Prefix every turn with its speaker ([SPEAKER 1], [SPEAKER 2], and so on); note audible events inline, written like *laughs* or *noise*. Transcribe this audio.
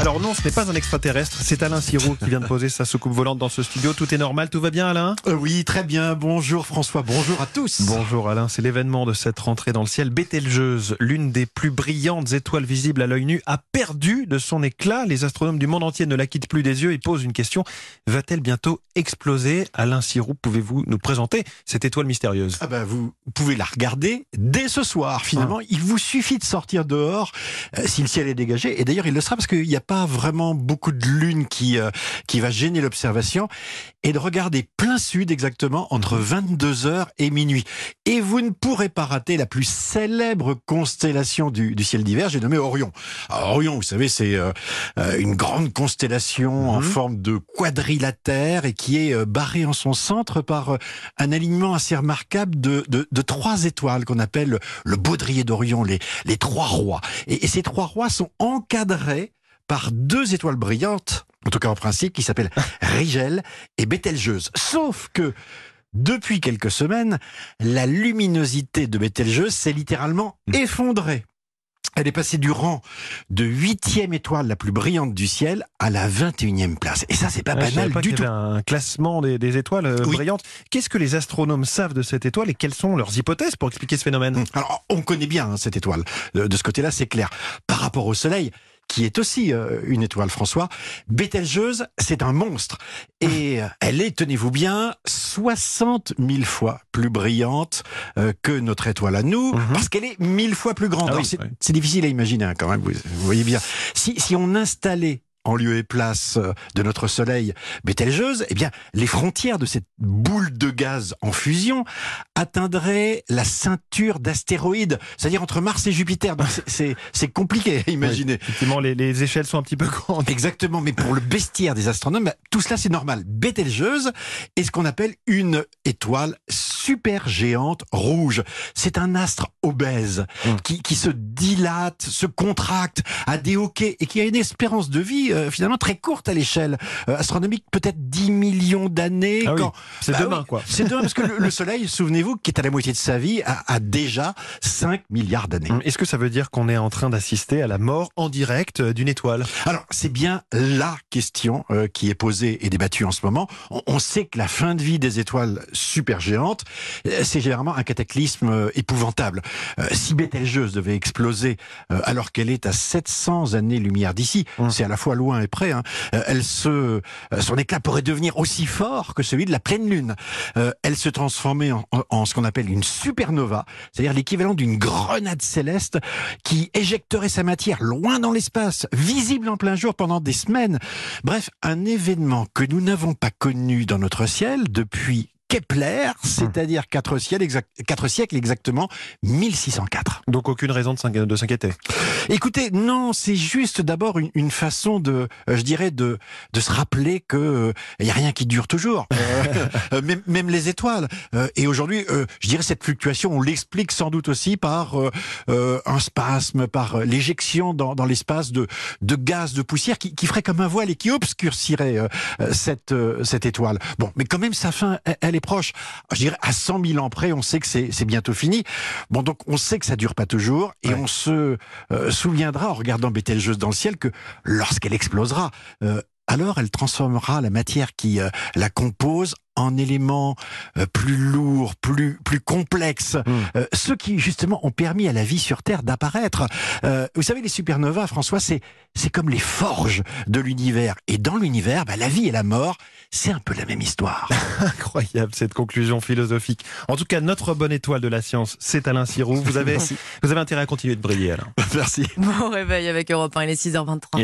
[SPEAKER 1] Alors non, ce n'est pas un extraterrestre, c'est Alain Sirou qui vient de poser sa soucoupe volante dans ce studio. Tout est normal, tout va bien Alain?
[SPEAKER 2] Euh, Oui, très bien. Bonjour François, bonjour à tous.
[SPEAKER 1] Bonjour Alain, c'est l'événement de cette rentrée dans le ciel. Bételgeuse, l'une des plus brillantes étoiles visibles à l'œil nu, a perdu de son éclat. Les astronomes du monde entier ne la quittent plus des yeux et posent une question. Va-t-elle bientôt exploser? Alain Sirou, pouvez-vous nous présenter cette étoile mystérieuse?
[SPEAKER 2] Ah ben, vous pouvez la regarder dès ce soir. Finalement,
[SPEAKER 1] Ah.
[SPEAKER 2] il vous suffit de sortir dehors euh, si le ciel est dégagé. Et d'ailleurs, il le sera parce qu'il n'y a pas vraiment beaucoup de lune qui euh, qui va gêner l'observation et de regarder plein sud exactement entre 22h et minuit. Et vous ne pourrez pas rater la plus célèbre constellation du, du ciel d'hiver. J'ai nommé Orion. Alors, Orion, vous savez, c'est euh, euh, une grande constellation en
[SPEAKER 1] Mhm.
[SPEAKER 2] forme de quadrilatère et qui est euh, barrée en son centre par un alignement assez remarquable de, de, de trois étoiles qu'on appelle le, le baudrier d'Orion, les, les trois rois. Et, et ces trois rois sont encadrés par deux étoiles brillantes, en tout cas en principe, qui s'appellent *laughs* Rigel et Bételgeuse. Sauf que depuis quelques semaines, la luminosité de Bételgeuse s'est littéralement effondrée. Elle est passée du rang de huitième étoile la plus brillante du ciel à la 21e place. Et ça, c'est pas banal
[SPEAKER 1] pas
[SPEAKER 2] du tout.
[SPEAKER 1] un classement des, des étoiles euh,
[SPEAKER 2] Oui.
[SPEAKER 1] brillantes. Qu'est-ce que les astronomes savent de cette étoile et quelles sont leurs hypothèses pour expliquer ce phénomène?
[SPEAKER 2] Hum. Alors, on connaît bien hein, cette étoile. De, de ce côté-là, c'est clair. Par rapport au Soleil, qui est aussi euh, une étoile, François, Bételgeuse, c'est un monstre. Et euh, elle est, tenez-vous bien, 60 000 fois plus brillante euh, que notre étoile à nous,
[SPEAKER 1] Mhm.
[SPEAKER 2] parce qu'elle est mille fois plus grande.
[SPEAKER 1] Ah oui,
[SPEAKER 2] c'est
[SPEAKER 1] ouais.
[SPEAKER 2] difficile à imaginer hein, quand même, vous, vous voyez bien. Si, si on installait en lieu et place euh, de notre Soleil Bételgeuse, eh bien, les frontières de cette boule de gaz en fusion atteindraient la ceinture d'astéroïdes, c'est-à-dire entre Mars et Jupiter. Donc c'est- c'est c'est compliqué à imaginer.
[SPEAKER 1] Effectivement, les, les échelles sont un petit peu grandes.
[SPEAKER 2] Exactement, mais pour le bestiaire des astronomes, bah, tout cela c'est normal. Bételgeuse est ce qu'on appelle une étoile super géante rouge. C'est un astre obèse
[SPEAKER 1] Hum.
[SPEAKER 2] qui, qui se dilate, se contracte, a des hoquets et qui a une espérance de vie euh, finalement très courte à l'échelle euh, astronomique, peut-être 10 millions d'années.
[SPEAKER 1] Ah oui,
[SPEAKER 2] quand-
[SPEAKER 1] C'est
[SPEAKER 2] Bah
[SPEAKER 1] demain,
[SPEAKER 2] oui,
[SPEAKER 1] quoi.
[SPEAKER 2] C'est demain parce que le, le Soleil, souvenez-vous, qui est à la moitié de sa vie, a, a déjà 5 milliards d'années.
[SPEAKER 1] Est-ce que ça veut dire qu'on est en train d'assister à la mort en direct euh, d'une étoile?
[SPEAKER 2] Alors, c'est bien la question euh, qui est posée et débattue en ce moment. On, on sait que la fin de vie des étoiles supergéantes, c'est généralement un cataclysme épouvantable. Si Bételgeuse devait exploser alors qu'elle est à 700 années-lumière d'ici,
[SPEAKER 1] Hum.
[SPEAKER 2] c'est à la fois loin et près, hein, euh, elle se, euh, son éclat pourrait devenir aussi fort que celui de la pleine lune. Euh, elle se en- en ce qu'on appelle une supernova, c'est-à-dire l'équivalent d'une grenade céleste qui éjecterait sa matière loin dans l'espace, visible en plein jour pendant des semaines. Bref, un événement que nous n'avons pas connu dans notre ciel depuis Kepler, c'est-à-dire quatre siècles, exact- quatre siècles exactement, 1604.
[SPEAKER 1] Donc aucune raison de s'in- de s'inquiéter.
[SPEAKER 2] Écoutez, non, c'est juste d'abord une, une façon de, euh, je dirais, de, de se rappeler que il y a rien qui dure toujours, *laughs* Euh, euh, même, même les étoiles. Euh, et aujourd'hui, euh, je dirais cette fluctuation, on l'explique sans doute aussi par euh, euh, un spasme, par euh, l'éjection dans, dans l'espace de, de gaz, de poussière qui, qui ferait comme un voile et qui obscurcirait euh, euh, cette, euh, cette étoile. Bon, mais quand même, sa fin, elle, elle est proche. Je dirais à 100 000 ans près, on sait que c'est bientôt fini. Bon, donc on sait que ça dure pas toujours et
[SPEAKER 1] Ouais.
[SPEAKER 2] on se euh, souviendra en regardant Bételgeuse dans le ciel que lorsqu'elle explosera, euh, alors elle transformera la matière qui euh, la compose en éléments euh, plus lourds, plus plus complexes,
[SPEAKER 1] Mm.
[SPEAKER 2] euh, ceux qui justement ont permis à la vie sur Terre d'apparaître. Euh, vous savez, les supernovas, François, c'est c'est comme les forges de l'univers. Et dans l'univers, bah, la vie et la mort, c'est un peu la même histoire. *laughs*
[SPEAKER 1] Incroyable cette conclusion philosophique. En tout cas, notre bonne étoile de la science, c'est Alain Sirou. Vous avez, *laughs* vous avez intérêt à continuer de briller, Alain.
[SPEAKER 2] Merci.
[SPEAKER 3] Bon réveil avec Europe 1, il est 6h23.